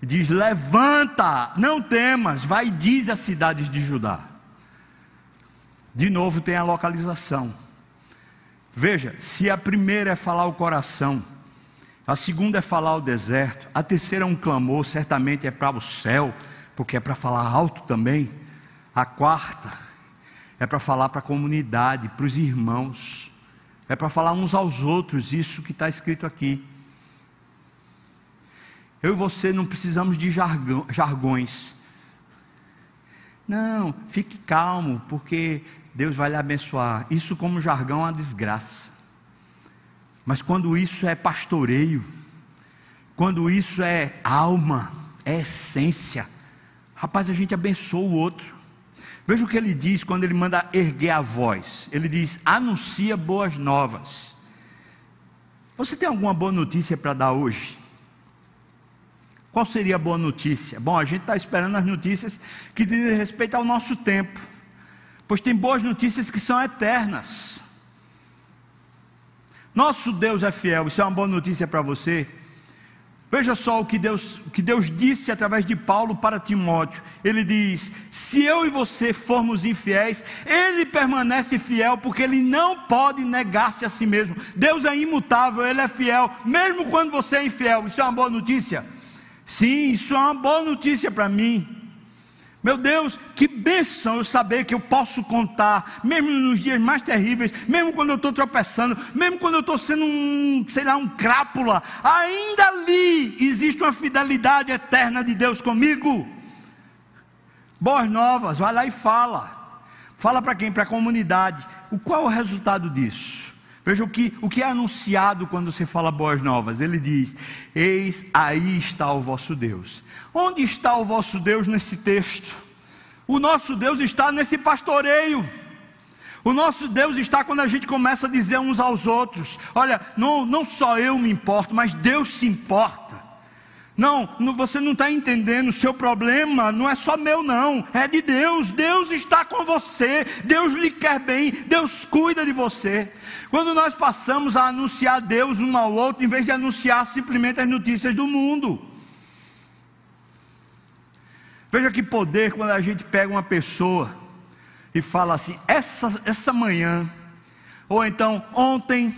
Diz: Levanta, não temas, vai e diz às cidades de Judá. De novo tem a localização. Veja, se a primeira é falar o coração, a segunda é falar o deserto, a terceira é um clamor, certamente é para o céu, porque é para falar alto também. A quarta é para falar para a comunidade, para os irmãos, é para falar uns aos outros, isso que está escrito aqui. Eu e você não precisamos de jargão, jargões. Não, fique calmo, porque Deus vai lhe abençoar. Isso, como jargão, é uma desgraça. Mas quando isso é pastoreio, quando isso é alma, é essência, rapaz, a gente abençoa o outro. Veja o que ele diz quando ele manda erguer a voz. Ele diz: anuncia boas novas. Você tem alguma boa notícia para dar hoje? Qual seria a boa notícia? Bom, a gente está esperando as notícias que dizem respeito ao nosso tempo, pois tem boas notícias que são eternas. Nosso Deus é fiel, isso é uma boa notícia para você. Veja só o que Deus, que Deus disse através de Paulo para Timóteo. Ele diz: Se eu e você formos infiéis, ele permanece fiel, porque ele não pode negar-se a si mesmo. Deus é imutável, ele é fiel, mesmo quando você é infiel. Isso é uma boa notícia. Sim, isso é uma boa notícia para mim. Meu Deus, que bênção eu saber que eu posso contar, mesmo nos dias mais terríveis, mesmo quando eu estou tropeçando, mesmo quando eu estou sendo um, sei lá, um crápula, ainda ali existe uma fidelidade eterna de Deus comigo. Boas novas, vai lá e fala. Fala para quem? Para a comunidade. O qual é o resultado disso? Veja o que, o que é anunciado quando se fala boas novas. Ele diz: Eis aí está o vosso Deus. Onde está o vosso Deus nesse texto? O nosso Deus está nesse pastoreio. O nosso Deus está quando a gente começa a dizer uns aos outros: Olha, não, não só eu me importo, mas Deus se importa. Não, você não está entendendo, o seu problema não é só meu, não, é de Deus. Deus está com você, Deus lhe quer bem, Deus cuida de você. Quando nós passamos a anunciar Deus um ao outro, em vez de anunciar simplesmente as notícias do mundo. Veja que poder quando a gente pega uma pessoa e fala assim: essa, essa manhã, ou então ontem,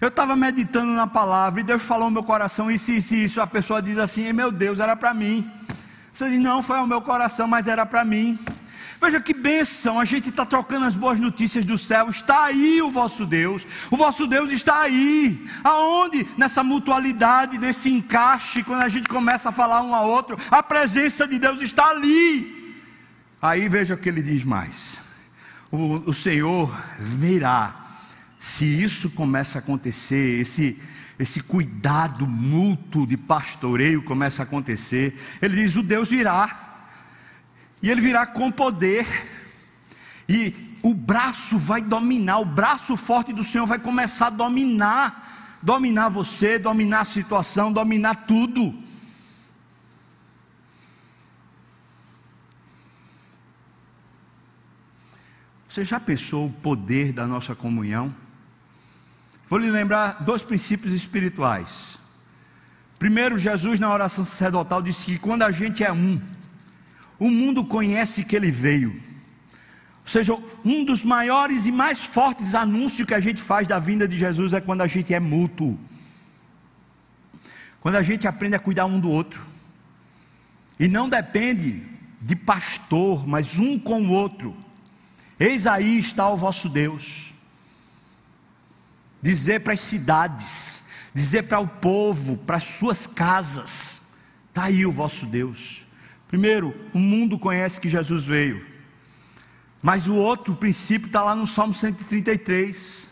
eu estava meditando na palavra e Deus falou no meu coração isso, isso, isso. A pessoa diz assim: meu Deus, era para mim. Você diz: não, foi ao meu coração, mas era para mim. Veja que bênção, a gente está trocando as boas notícias do céu. Está aí o vosso Deus, o vosso Deus está aí. Aonde? Nessa mutualidade, nesse encaixe, quando a gente começa a falar um ao outro, a presença de Deus está ali. Aí veja o que ele diz mais: o, o Senhor virá, se isso começa a acontecer, esse esse cuidado mútuo de pastoreio começa a acontecer. Ele diz: o Deus virá. E ele virá com poder. E o braço vai dominar, o braço forte do Senhor vai começar a dominar, dominar você, dominar a situação, dominar tudo. Você já pensou o poder da nossa comunhão? Vou lhe lembrar dois princípios espirituais. Primeiro, Jesus na oração sacerdotal disse que quando a gente é um, o mundo conhece que ele veio. Ou seja, um dos maiores e mais fortes anúncios que a gente faz da vinda de Jesus é quando a gente é mútuo. Quando a gente aprende a cuidar um do outro. E não depende de pastor, mas um com o outro. Eis aí está o vosso Deus. Dizer para as cidades, dizer para o povo, para as suas casas: está aí o vosso Deus. Primeiro, o mundo conhece que Jesus veio. Mas o outro princípio está lá no Salmo 133.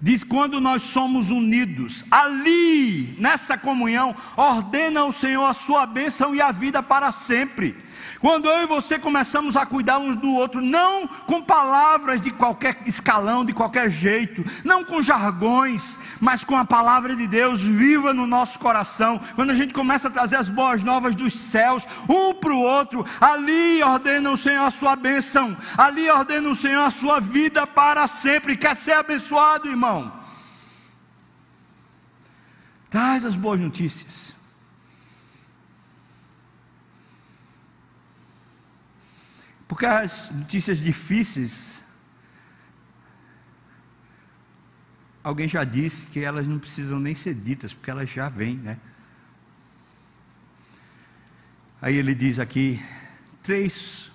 Diz: quando nós somos unidos, ali, nessa comunhão, ordena o Senhor a sua bênção e a vida para sempre. Quando eu e você começamos a cuidar uns do outro, não com palavras de qualquer escalão, de qualquer jeito, não com jargões, mas com a palavra de Deus viva no nosso coração. Quando a gente começa a trazer as boas novas dos céus, um para o outro, ali ordena o Senhor a sua bênção, ali ordena o Senhor a sua vida para sempre. Quer ser abençoado, irmão? Traz as boas notícias. Porque as notícias difíceis, alguém já disse que elas não precisam nem ser ditas, porque elas já vêm, né? Aí ele diz aqui três,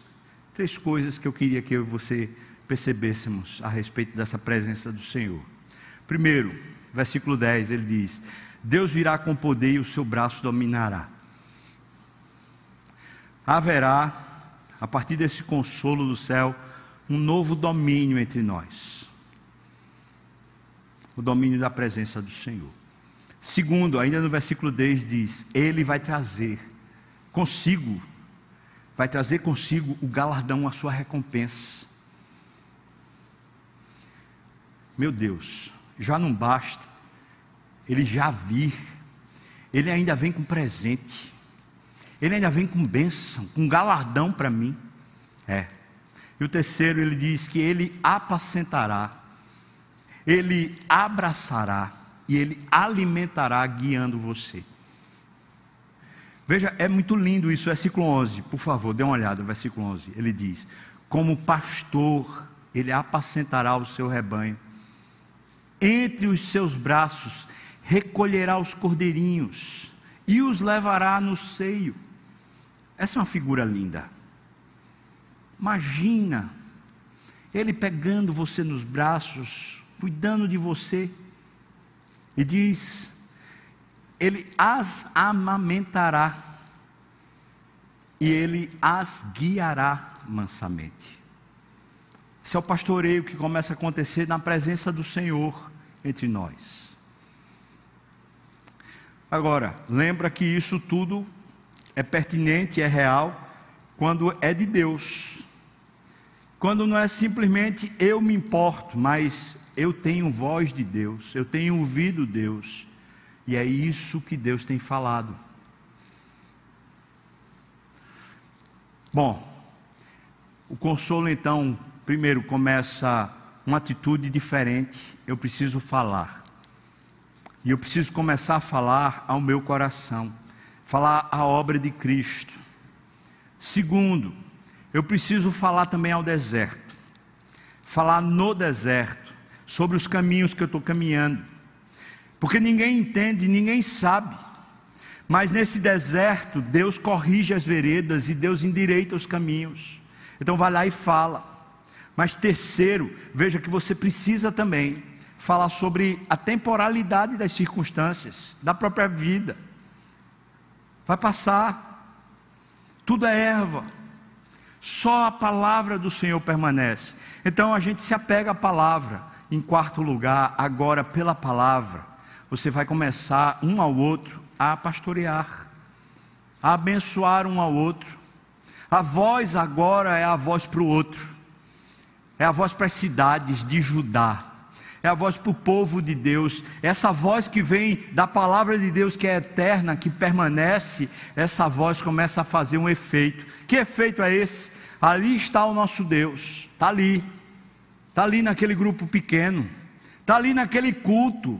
três coisas que eu queria que eu e você percebêssemos a respeito dessa presença do Senhor. Primeiro, versículo 10, ele diz: Deus virá com poder e o seu braço dominará. Haverá, a partir desse consolo do céu, um novo domínio entre nós. O domínio da presença do Senhor. Segundo, ainda no versículo 10 diz: Ele vai trazer consigo, vai trazer consigo o galardão, a sua recompensa. Meu Deus, já não basta ele já vir, ele ainda vem com presente, ele ainda vem com bênção, com galardão para mim. É. E o terceiro, ele diz que ele apacentará, ele abraçará e ele alimentará, guiando você. Veja, é muito lindo isso, versículo 11, por favor, dê uma olhada, versículo 11. Ele diz: Como pastor, ele apacentará o seu rebanho, entre os seus braços recolherá os cordeirinhos e os levará no seio. Essa é uma figura linda. Imagina ele pegando você nos braços, cuidando de você, e diz: Ele as amamentará, e ele as guiará mansamente. Esse é o pastoreio que começa a acontecer na presença do Senhor entre nós. Agora, lembra que isso tudo é pertinente, é real, quando é de Deus. Quando não é simplesmente eu me importo, mas eu tenho voz de Deus, eu tenho ouvido Deus, e é isso que Deus tem falado. Bom, o consolo então, primeiro começa uma atitude diferente, eu preciso falar. E eu preciso começar a falar ao meu coração, falar a obra de Cristo. Segundo, eu preciso falar também ao deserto, falar no deserto, sobre os caminhos que eu estou caminhando, porque ninguém entende, ninguém sabe, mas nesse deserto Deus corrige as veredas e Deus endireita os caminhos. Então vai lá e fala. Mas terceiro, veja que você precisa também falar sobre a temporalidade das circunstâncias, da própria vida. Vai passar, tudo é erva, só a palavra do Senhor permanece. Então a gente se apega à palavra. Em quarto lugar, agora pela palavra, você vai começar um ao outro a pastorear, a abençoar um ao outro. A voz agora é a voz para o outro, é a voz para as cidades de Judá é a voz para o povo de Deus, essa voz que vem da palavra de Deus que é eterna, que permanece, essa voz começa a fazer um efeito. Que efeito é esse? Ali está o nosso Deus, está ali, está ali naquele grupo pequeno, está ali naquele culto,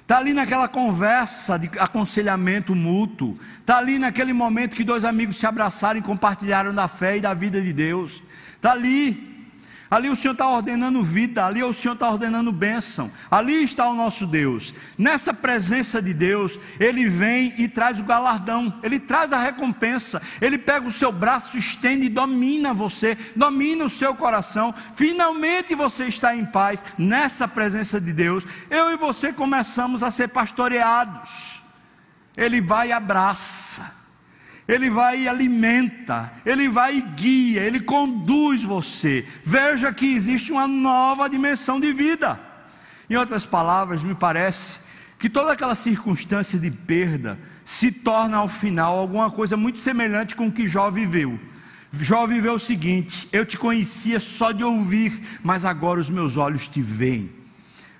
está ali naquela conversa de aconselhamento mútuo, está ali naquele momento que dois amigos se abraçaram e compartilharam da fé e da vida de Deus, está ali Ali o Senhor está ordenando vida, ali o Senhor está ordenando bênção, ali está o nosso Deus. Nessa presença de Deus, Ele vem e traz o galardão, Ele traz a recompensa, Ele pega o seu braço, estende e domina você, domina o seu coração. Finalmente você está em paz nessa presença de Deus. Eu e você começamos a ser pastoreados. Ele vai e abraça ele vai e alimenta, ele vai e guia, ele conduz você. Veja que existe uma nova dimensão de vida. Em outras palavras, me parece que toda aquela circunstância de perda se torna ao final alguma coisa muito semelhante com o que Jó viveu. Jó viveu o seguinte: eu te conhecia só de ouvir, mas agora os meus olhos te veem.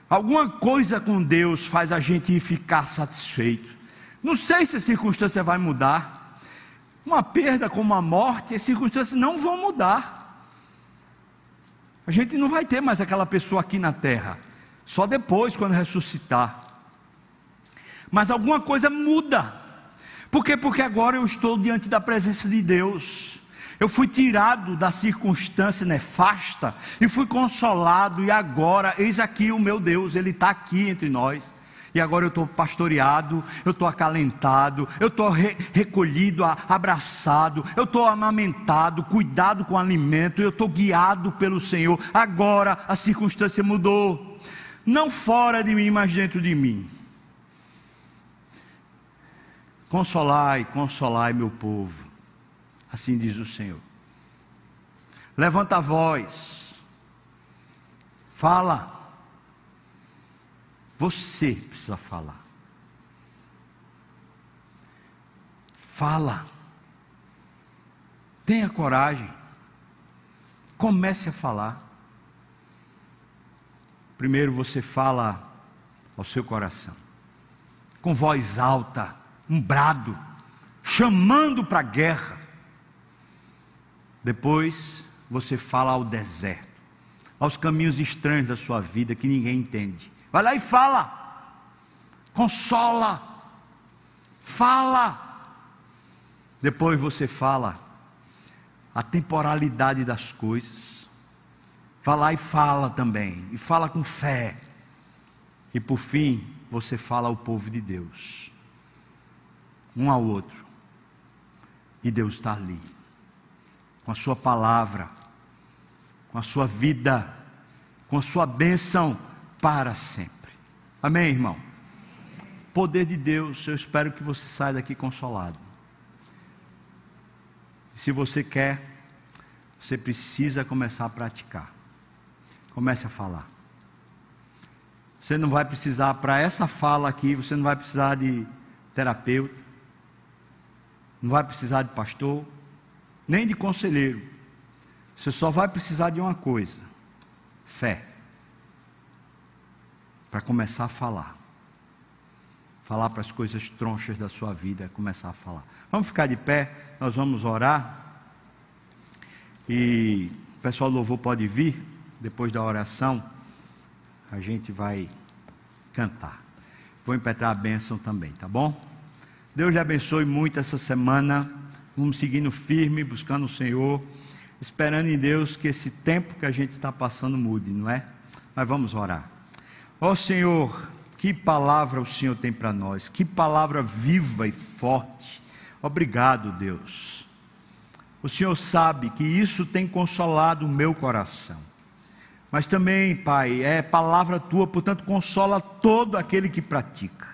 Alguma coisa com Deus faz a gente ficar satisfeito. Não sei se a circunstância vai mudar, uma perda como a morte, as circunstâncias não vão mudar. A gente não vai ter mais aquela pessoa aqui na terra, só depois, quando ressuscitar. Mas alguma coisa muda. Por quê? Porque agora eu estou diante da presença de Deus. Eu fui tirado da circunstância nefasta e fui consolado, e agora, eis aqui o meu Deus, Ele está aqui entre nós. E agora eu estou pastoreado, eu estou acalentado, eu estou re recolhido, abraçado, eu estou amamentado, cuidado com alimento, eu estou guiado pelo Senhor. Agora a circunstância mudou, não fora de mim, mas dentro de mim. Consolai, consolai meu povo, assim diz o Senhor. Levanta a voz, fala. Você precisa falar. Fala. Tenha coragem. Comece a falar. Primeiro você fala ao seu coração, com voz alta, um brado, chamando para a guerra. Depois você fala ao deserto, aos caminhos estranhos da sua vida que ninguém entende. Vai lá e fala. Consola. Fala. Depois você fala a temporalidade das coisas. Vai lá e fala também. E fala com fé. E por fim, você fala ao povo de Deus. Um ao outro. E Deus está ali. Com a sua palavra. Com a sua vida. Com a sua bênção para sempre. Amém, irmão? Poder de Deus, eu espero que você saia daqui consolado. Se você quer, você precisa começar a praticar. Comece a falar. Você não vai precisar, para essa fala aqui, você não vai precisar de terapeuta, não vai precisar de pastor, nem de conselheiro. Você só vai precisar de uma coisa: fé para começar a falar. Falar para as coisas tronchas da sua vida, começar a falar. Vamos ficar de pé, nós vamos orar. E o pessoal do louvor pode vir, depois da oração, a gente vai cantar. Vou impetrar a bênção também, tá bom? Deus lhe abençoe muito essa semana. Vamos seguindo firme, buscando o Senhor, esperando em Deus que esse tempo que a gente está passando mude, não é? Mas vamos orar. Ó oh, Senhor, que palavra o Senhor tem para nós, que palavra viva e forte. Obrigado, Deus. O Senhor sabe que isso tem consolado o meu coração. Mas também, Pai, é palavra tua, portanto, consola todo aquele que pratica.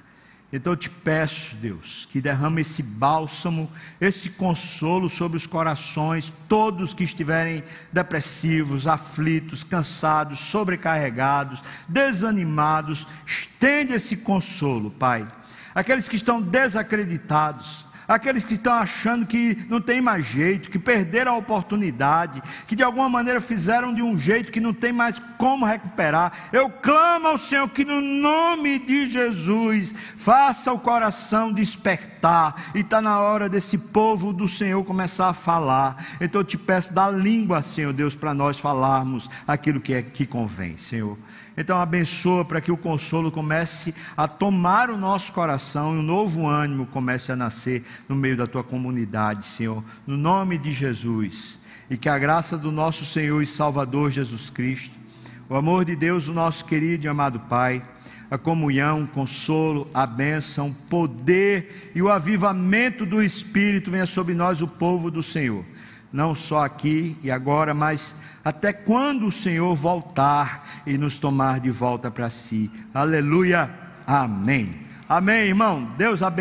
Então eu te peço, Deus, que derrame esse bálsamo, esse consolo sobre os corações, todos que estiverem depressivos, aflitos, cansados, sobrecarregados, desanimados, estende esse consolo, Pai. Aqueles que estão desacreditados, aqueles que estão achando que não tem mais jeito, que perderam a oportunidade, que de alguma maneira fizeram de um jeito que não tem mais como recuperar. Eu clamo ao Senhor que no nome de Jesus faça o coração despertar, e está na hora desse povo do Senhor começar a falar. Então eu te peço, dá língua, Senhor Deus, para nós falarmos aquilo que é que convém, Senhor. Então abençoa para que o consolo comece a tomar o nosso coração e um novo ânimo comece a nascer no meio da tua comunidade, Senhor, no nome de Jesus. E que a graça do nosso Senhor e Salvador Jesus Cristo, o amor de Deus, o nosso querido e amado Pai, a comunhão, o consolo, a bênção, o poder e o avivamento do Espírito venha sobre nós, o povo do Senhor, não só aqui e agora, mas até quando o Senhor voltar e nos tomar de volta para si. Aleluia. Amém. Amém, irmão. Deus abençoe.